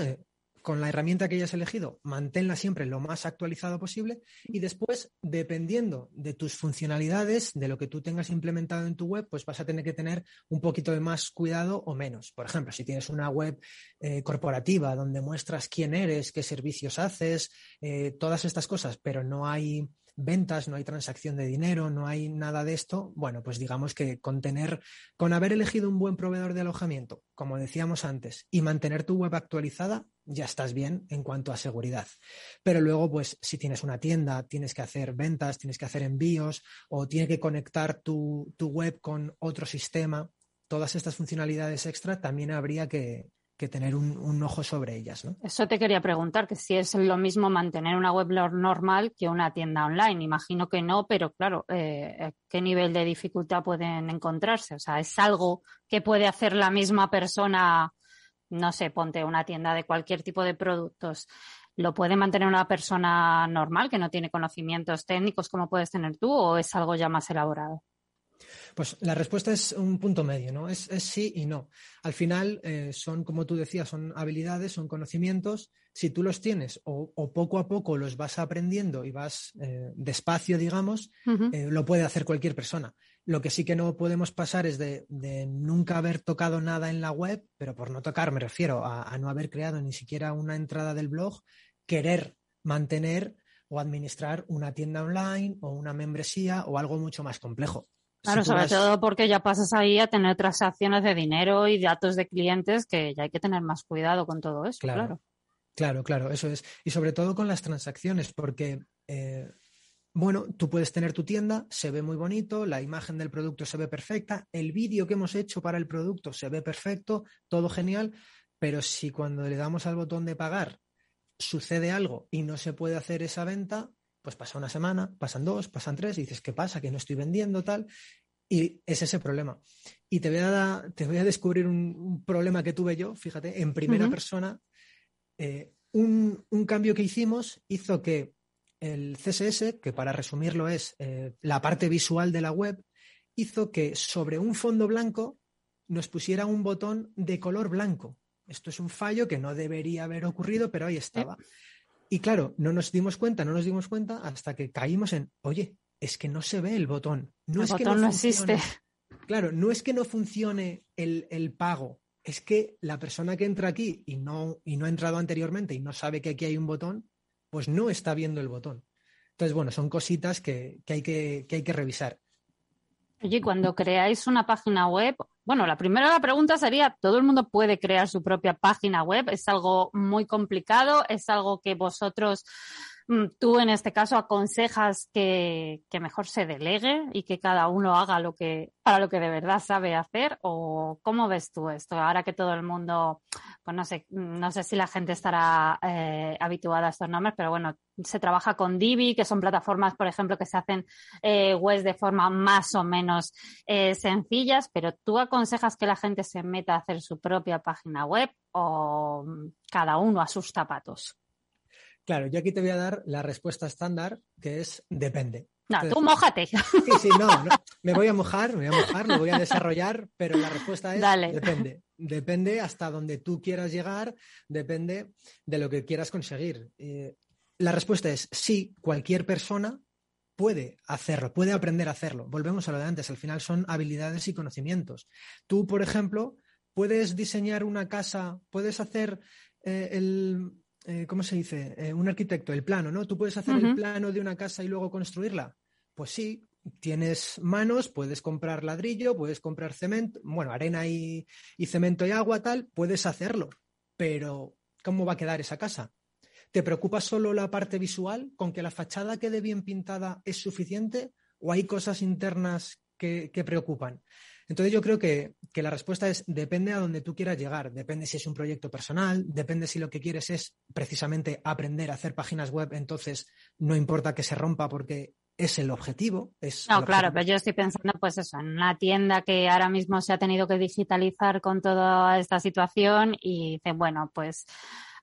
Con la herramienta que hayas elegido, manténla siempre lo más actualizado posible y después, dependiendo de tus funcionalidades, de lo que tú tengas implementado en tu web, pues vas a tener que tener un poquito de más cuidado o menos. Por ejemplo, si tienes una web eh, corporativa donde muestras quién eres, qué servicios haces, eh, todas estas cosas, pero no hay ventas, no hay transacción de dinero, no hay nada de esto, bueno, pues digamos que con tener, con haber elegido un buen proveedor de alojamiento, como decíamos antes, y mantener tu web actualizada, ya estás bien en cuanto a seguridad. Pero luego, pues, si tienes una tienda, tienes que hacer ventas, tienes que hacer envíos, o tiene que conectar tu, tu web con otro sistema, todas estas funcionalidades extra también habría que, que tener un, un, ojo sobre ellas. ¿no? Eso te quería preguntar, que si es lo mismo mantener una web normal que una tienda online. Imagino que no, pero claro, eh, ¿qué nivel de dificultad pueden encontrarse? O sea, ¿es algo que puede hacer la misma persona, no sé, ponte una tienda de cualquier tipo de productos? ¿Lo puede mantener una persona normal que no tiene conocimientos técnicos como puedes tener tú o es algo ya más elaborado? Pues la respuesta es un punto medio, ¿no? Es, es sí y no. Al final eh, son, como tú decías, son habilidades, son conocimientos. Si tú los tienes o, o poco a poco los vas aprendiendo y vas eh, despacio, digamos, uh -huh. eh, lo puede hacer cualquier persona. Lo que sí que no podemos pasar es de, de, nunca haber tocado nada en la web, pero por no tocar me refiero a, a no haber creado ni siquiera una entrada del blog, querer mantener o administrar una tienda online o una membresía o algo mucho más complejo. Claro, si sobre vas... todo porque ya pasas ahí a tener transacciones de dinero y datos de clientes que ya hay que tener más cuidado con todo eso, claro. Claro, claro, claro eso es. Y sobre todo con las transacciones, porque, eh, bueno, tú puedes tener tu tienda, se ve muy bonito, la imagen del producto se ve perfecta, el vídeo que hemos hecho para el producto se ve perfecto, todo genial, pero si cuando le damos al botón de pagar sucede algo y no se puede hacer esa venta, pues pasa una semana, pasan dos, pasan tres, y dices, ¿qué pasa? Que no estoy vendiendo tal. Y es ese problema. Y te voy a, te voy a descubrir un, un, problema que tuve yo, fíjate, en primera uh -huh. persona. Eh, un, un, cambio que hicimos hizo que el CSS, que para resumirlo es eh, la parte visual de la web, hizo que sobre un fondo blanco nos pusiera un botón de color blanco. Esto es un fallo que no debería haber ocurrido, pero ahí estaba. Y claro, no nos dimos cuenta, no nos dimos cuenta hasta que caímos en, oye, es que no se ve el botón. No el es botón que no, no existe. Claro, no es que no funcione el, el, pago, es que la persona que entra aquí y no, y no ha entrado anteriormente y no sabe que aquí hay un botón, pues no está viendo el botón. Entonces, bueno, son cositas que, que hay, que, que hay que revisar. Oye, cuando creáis una página web, bueno, la primera pregunta sería, ¿todo el mundo puede crear su propia página web? ¿Es algo muy complicado? ¿Es algo que vosotros, mm, tú en este caso, aconsejas que, que mejor se delegue y que cada uno haga lo que, para lo que de verdad sabe hacer? ¿O cómo ves tú esto? Ahora que todo el mundo, pues no sé, no sé si la gente estará eh, habituada a estos nombres, pero bueno, se trabaja con Divi, que son plataformas, por ejemplo, que se hacen eh, webs de forma más o menos eh, sencillas, pero tú aconsejas que la gente se meta a hacer su propia página web o cada uno a sus zapatos? Claro, yo aquí te voy a dar la respuesta estándar, que es depende. No, Entonces, tú mojate. Sí, sí, no, no, me voy a mojar, me voy a mojar, lo voy a desarrollar, pero la respuesta es Dale. depende. Depende hasta donde tú quieras llegar, depende de lo que quieras conseguir. Eh, la respuesta es sí, cualquier persona puede hacerlo, puede aprender a hacerlo. Volvemos a lo de antes, al final son habilidades y conocimientos. Tú, por ejemplo, puedes diseñar una casa, puedes hacer eh, el, eh, ¿cómo se dice? Eh, un arquitecto, el plano, ¿no? Tú puedes hacer uh -huh. el plano de una casa y luego construirla. Pues sí, tienes manos, puedes comprar ladrillo, puedes comprar cemento, bueno, arena y, y cemento y agua, tal, puedes hacerlo. Pero, ¿cómo va a quedar esa casa? ¿Te preocupa solo la parte visual? ¿Con que la fachada quede bien pintada es suficiente? ¿O hay cosas internas que, que preocupan? Entonces yo creo que, que, la respuesta es depende a donde tú quieras llegar, depende si es un proyecto personal, depende si lo que quieres es precisamente aprender a hacer páginas web, entonces no importa que se rompa porque es el objetivo. Es no, claro, pero yo estoy pensando, pues eso, en una tienda que ahora mismo se ha tenido que digitalizar con toda esta situación y dicen, bueno, pues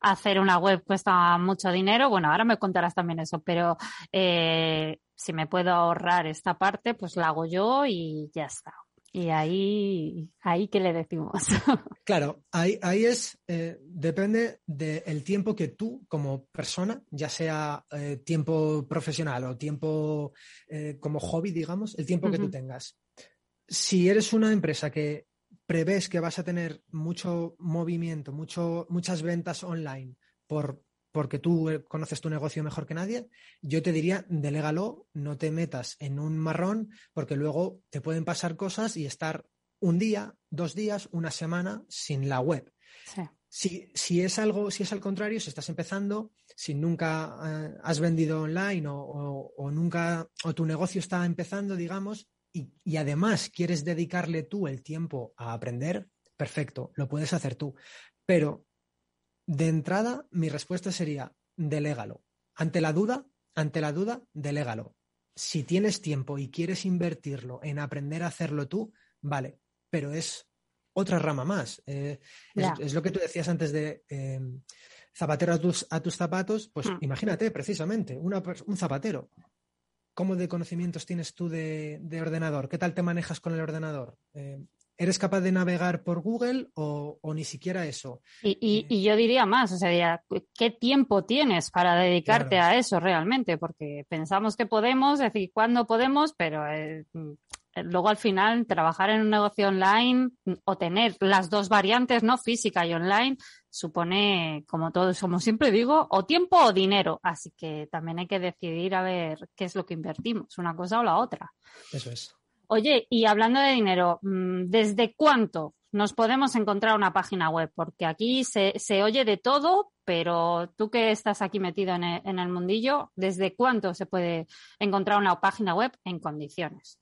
hacer una web cuesta mucho dinero. Bueno, ahora me contarás también eso, pero eh, si me puedo ahorrar esta parte, pues la hago yo y ya está. Y ahí, ahí ¿qué le decimos? Claro, ahí, ahí es, eh, depende del tiempo que tú como persona, ya sea eh, tiempo profesional o tiempo eh, como hobby, digamos, el tiempo que tú tengas. Si eres una empresa que prevés que vas a tener mucho movimiento, mucho, muchas ventas online por porque tú eh, conoces tu negocio mejor que nadie, yo te diría, delégalo, no te metas en un marrón, porque luego te pueden pasar cosas y estar un día, dos días, una semana sin la web. Si, si, es algo, si es al contrario, si estás empezando, si nunca eh, has vendido online o, nunca, o tu negocio está empezando, digamos, y, y además quieres dedicarle tú el tiempo a aprender, perfecto, lo puedes hacer tú. Pero de entrada, mi respuesta sería, delégalo. Ante la duda, ante la duda, delégalo. Si tienes tiempo y quieres invertirlo en aprender a hacerlo tú, vale, pero es otra rama más. Eh, es, lo que tú decías antes de eh, zapatero a tus, a tus, zapatos, pues hmm. imagínate, precisamente, un zapatero. ¿Cómo de conocimientos tienes tú de, ordenador? ¿Qué tal te manejas con el ordenador? Eh, ¿Eres capaz de navegar por Google o, ni siquiera eso? Y, y, yo diría más, o sea, ¿qué tiempo tienes para dedicarte a eso realmente? Porque pensamos que podemos, decir, cuándo podemos, pero eh, luego al final trabajar en un negocio online o tener las dos variantes, ¿no? Física y online, supone, como todos, como siempre digo, o tiempo o dinero. Así que también hay que decidir a ver qué es lo que invertimos, una cosa o la otra. Eso es. Oye, y hablando de dinero, mm, ¿desde cuánto nos podemos encontrar una página web? Porque aquí se, oye de todo, pero tú que estás aquí metido en el, mundillo, ¿desde cuánto se puede encontrar una página web en condiciones?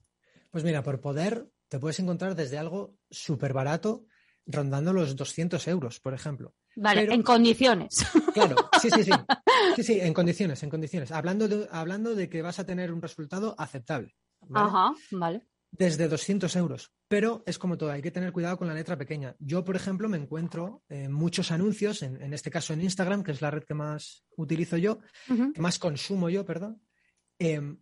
Pues mira, por poder te puedes encontrar desde algo súper barato, rondando los 200 euros, por ejemplo. Vale, en condiciones. Claro, sí, sí, sí. Sí, sí, en condiciones, en condiciones. Hablando de, hablando de que vas a tener un resultado aceptable. Ajá, vale desde 200 euros. Pero es como todo, hay que tener cuidado con la letra pequeña. Yo, por ejemplo, me encuentro eh, muchos anuncios, en, este caso en Instagram, que es la red que más utilizo yo, que más consumo yo, perdón, em,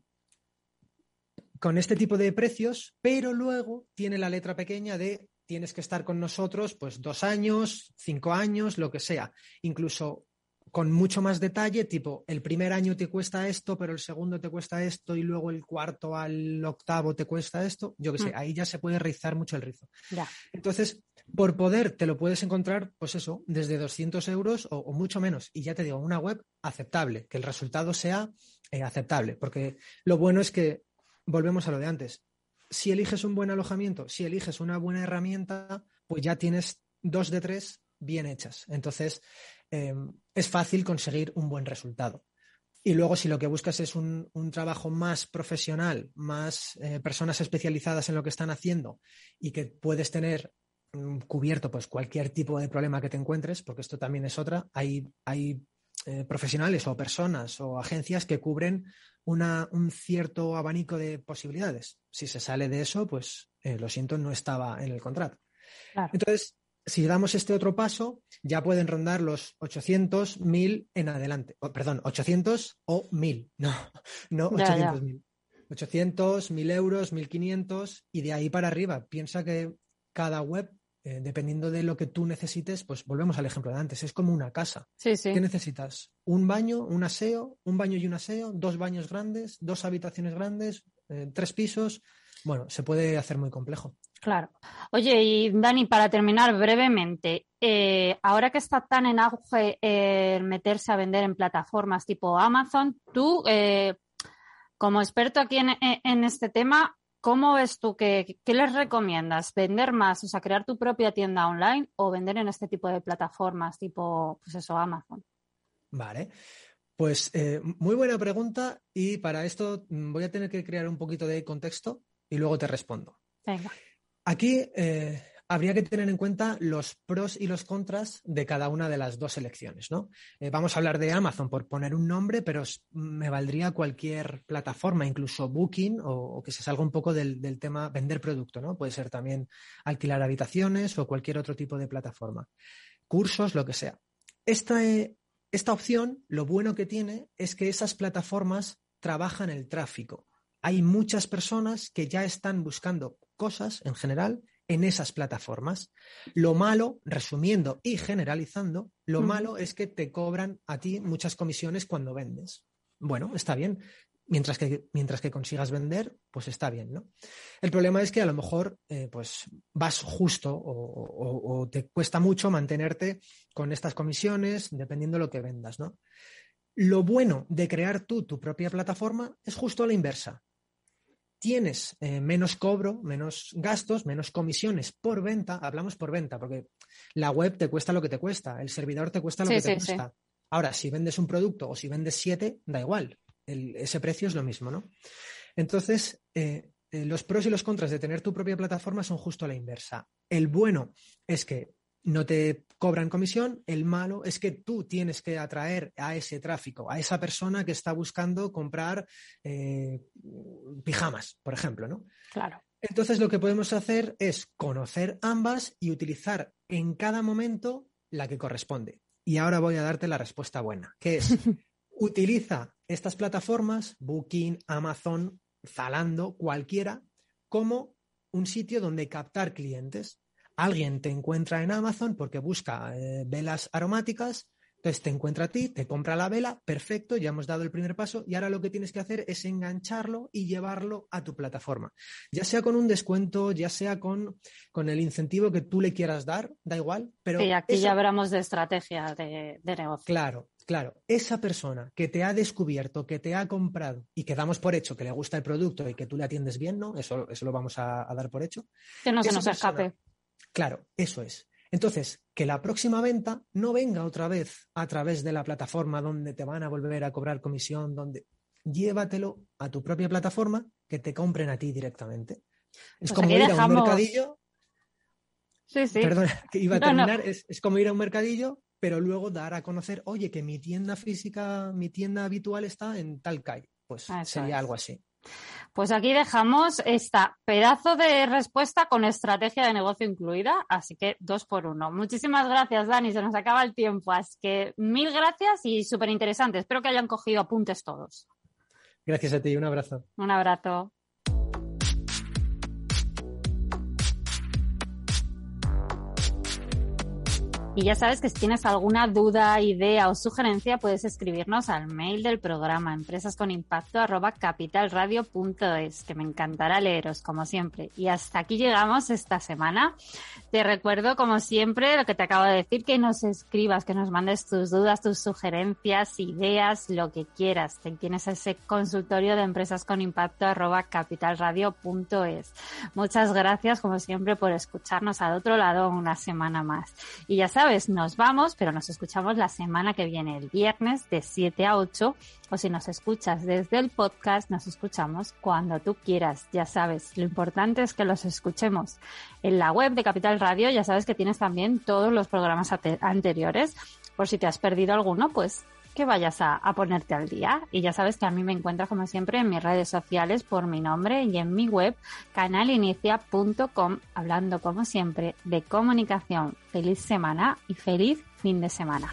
con este tipo de precios, pero luego tiene la letra pequeña de tienes que estar con nosotros pues dos años, cinco años, lo que sea. Incluso con mucho más detalle, tipo, el primer año te cuesta esto, pero el segundo te cuesta esto y luego el cuarto al octavo te cuesta esto, yo qué sé, mm. ahí ya se puede rizar mucho el rizo. Entonces, por poder te lo puedes encontrar, pues eso, desde 200 euros o, mucho menos. Y ya te digo, una web aceptable, que el resultado sea eh, aceptable, porque lo bueno es que, volvemos a lo de antes, si eliges un buen alojamiento, si eliges una buena herramienta, pues ya tienes dos de tres bien hechas. Entonces, Em, es fácil conseguir un buen resultado. Y luego, si lo que buscas es un, trabajo más profesional, más eh, personas especializadas en lo que están haciendo y que puedes tener mm, cubierto pues, cualquier tipo de problema que te encuentres, porque esto también es otra, hay, hay eh, profesionales o personas o agencias que cubren un cierto abanico de posibilidades. Si se sale de eso, pues eh, lo siento, no estaba en el contrato. Entonces, si damos este otro paso, ya pueden rondar los 800, 1000 en adelante. perdón, 800 o 1000, no, no 800, 1000. 800, 1000 euros, 1500 y de ahí para arriba. Piensa que cada web, eh, dependiendo de lo que tú necesites, pues volvemos al ejemplo de antes, es como una casa. Sí, sí. ¿Qué necesitas? Un baño, un aseo, un baño y un aseo, dos baños grandes, dos habitaciones grandes, eh, tres pisos. Bueno, se puede hacer muy complejo. Claro. Oye, y Dani, para terminar brevemente, eh, ahora que está tan en auge el meterse a vender en plataformas tipo Amazon, tú, eh, como experto aquí en, este tema, ¿cómo ves tú que, qué les recomiendas? ¿Vender más, o sea, crear tu propia tienda online o vender en este tipo de plataformas tipo, pues eso, Amazon? Vale. Pues eh, muy buena pregunta y para esto mm, voy a tener que crear un poquito de contexto y luego te respondo. Venga. Aquí, eh, habría que tener en cuenta los pros y los contras de cada una de las dos elecciones, ¿no? Eh, vamos a hablar de Amazon por poner un nombre, pero me valdría cualquier plataforma, incluso Booking, o, que se salga un poco del, del, tema vender producto, ¿no? Puede ser también alquilar habitaciones o cualquier otro tipo de plataforma. Cursos, lo que sea. Esta, esta opción, lo bueno que tiene es que esas plataformas trabajan el tráfico. Hay muchas personas que ya están buscando cosas en general en esas plataformas. Lo malo, resumiendo y generalizando, lo malo es que te cobran a ti muchas comisiones cuando vendes. Bueno, está bien. Mientras que, mientras que consigas vender, pues está bien, ¿no? El problema es que a lo mejor eh, pues vas justo o, te cuesta mucho mantenerte con estas comisiones, dependiendo de lo que vendas, ¿no? Lo bueno de crear tú tu propia plataforma es justo la inversa tienes eh, menos cobro, menos gastos, menos comisiones por venta. Hablamos por venta, porque la web te cuesta lo que te cuesta, el servidor te cuesta lo que te cuesta. Ahora, si vendes un producto o si vendes siete, da igual. ese precio es lo mismo, ¿no? Entonces, eh, eh, los pros y los contras de tener tu propia plataforma son justo a la inversa. El bueno es que no te cobran comisión. El malo es que tú tienes que atraer a ese tráfico, a esa persona que está buscando comprar eh, pijamas, por ejemplo, ¿no? Claro. Entonces lo que podemos hacer es conocer ambas y utilizar en cada momento la que corresponde. Y ahora voy a darte la respuesta buena, que es utiliza estas plataformas, Booking, Amazon, Zalando, cualquiera, como un sitio donde captar clientes alguien te encuentra en Amazon porque busca eh, velas aromáticas, entonces te encuentra a ti, te compra la vela, perfecto, ya hemos dado el primer paso y ahora lo que tienes que hacer es engancharlo y llevarlo a tu plataforma, ya sea con un descuento, ya sea con, con el incentivo que tú le quieras dar, da igual, pero... Sí, aquí ya hablamos de estrategia de, negocio. Claro, Claro, esa persona que te ha descubierto, que te ha comprado y que damos por hecho que le gusta el producto y que tú le atiendes bien, ¿no? Eso, eso lo vamos a, dar por hecho. Que no se nos escape. Claro, eso es. Entonces, que la próxima venta no venga otra vez a través de la plataforma donde te van a volver a cobrar comisión, donde llévatelo a tu propia plataforma que te compren a ti directamente. Es pues como ir a un mercadillo. Sí, sí. Perdona, que iba a terminar. Es, como ir a un mercadillo, pero luego dar a conocer, oye, que mi tienda física, mi tienda habitual está en tal calle. Pues sería algo así. Pues aquí dejamos esta pedazo de respuesta con estrategia de negocio incluida, así que dos por uno. Muchísimas gracias, Dani, se nos acaba el tiempo, así que mil gracias y súper interesante. Espero que hayan cogido apuntes todos. Gracias a ti, un abrazo. Un abrazo. Y ya sabes que si tienes alguna duda, idea o sugerencia, puedes escribirnos al mail del programa empresasconimpacto@capitalradio.es, que me encantará leeros como siempre. Y hasta aquí llegamos esta semana. Te recuerdo, como siempre, lo que te acabo de decir, que nos escribas, que nos mandes tus dudas, tus sugerencias, ideas, lo que quieras. Tienes ese consultorio de empresas con impacto capitalradio.es. Muchas gracias, como siempre, por escucharnos al otro lado una semana más. Y ya sabes, nos vamos, pero nos escuchamos la semana que viene, el viernes de 7 a 8. O si nos escuchas desde el podcast, nos escuchamos cuando tú quieras. Ya sabes, lo importante es que los escuchemos en la web de Capital Radio. Ya sabes que tienes también todos los programas anteriores. Por si te has perdido alguno, pues que vayas a, ponerte al día. Y ya sabes que a mí me encuentras como siempre en mis redes sociales por mi nombre y en mi web canalinicia.com hablando como siempre de comunicación. Feliz semana y feliz fin de semana.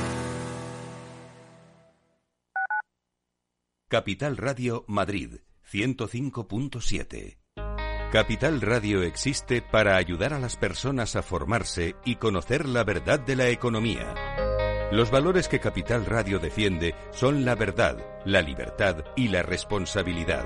Capital Radio Madrid 105.7. Capital Radio existe para ayudar a las personas a formarse y conocer la verdad de la economía. Los valores que Capital Radio defiende son la verdad, la libertad y la responsabilidad.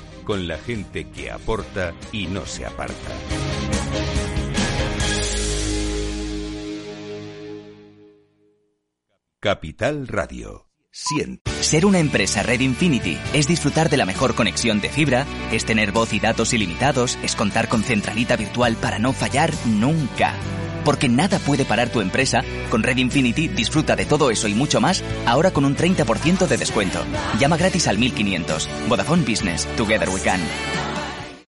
con la gente que aporta y no se aparta. Capital Radio. Siente. Ser una empresa Red Infinity es disfrutar de la mejor conexión de fibra, es tener voz y datos ilimitados, es contar con centralita virtual para no fallar nunca. Porque nada puede parar tu empresa, con Red Infinity disfruta de todo eso y mucho más, ahora con un 30% de descuento. Llama gratis al 1500. Vodafone Business. Together we can.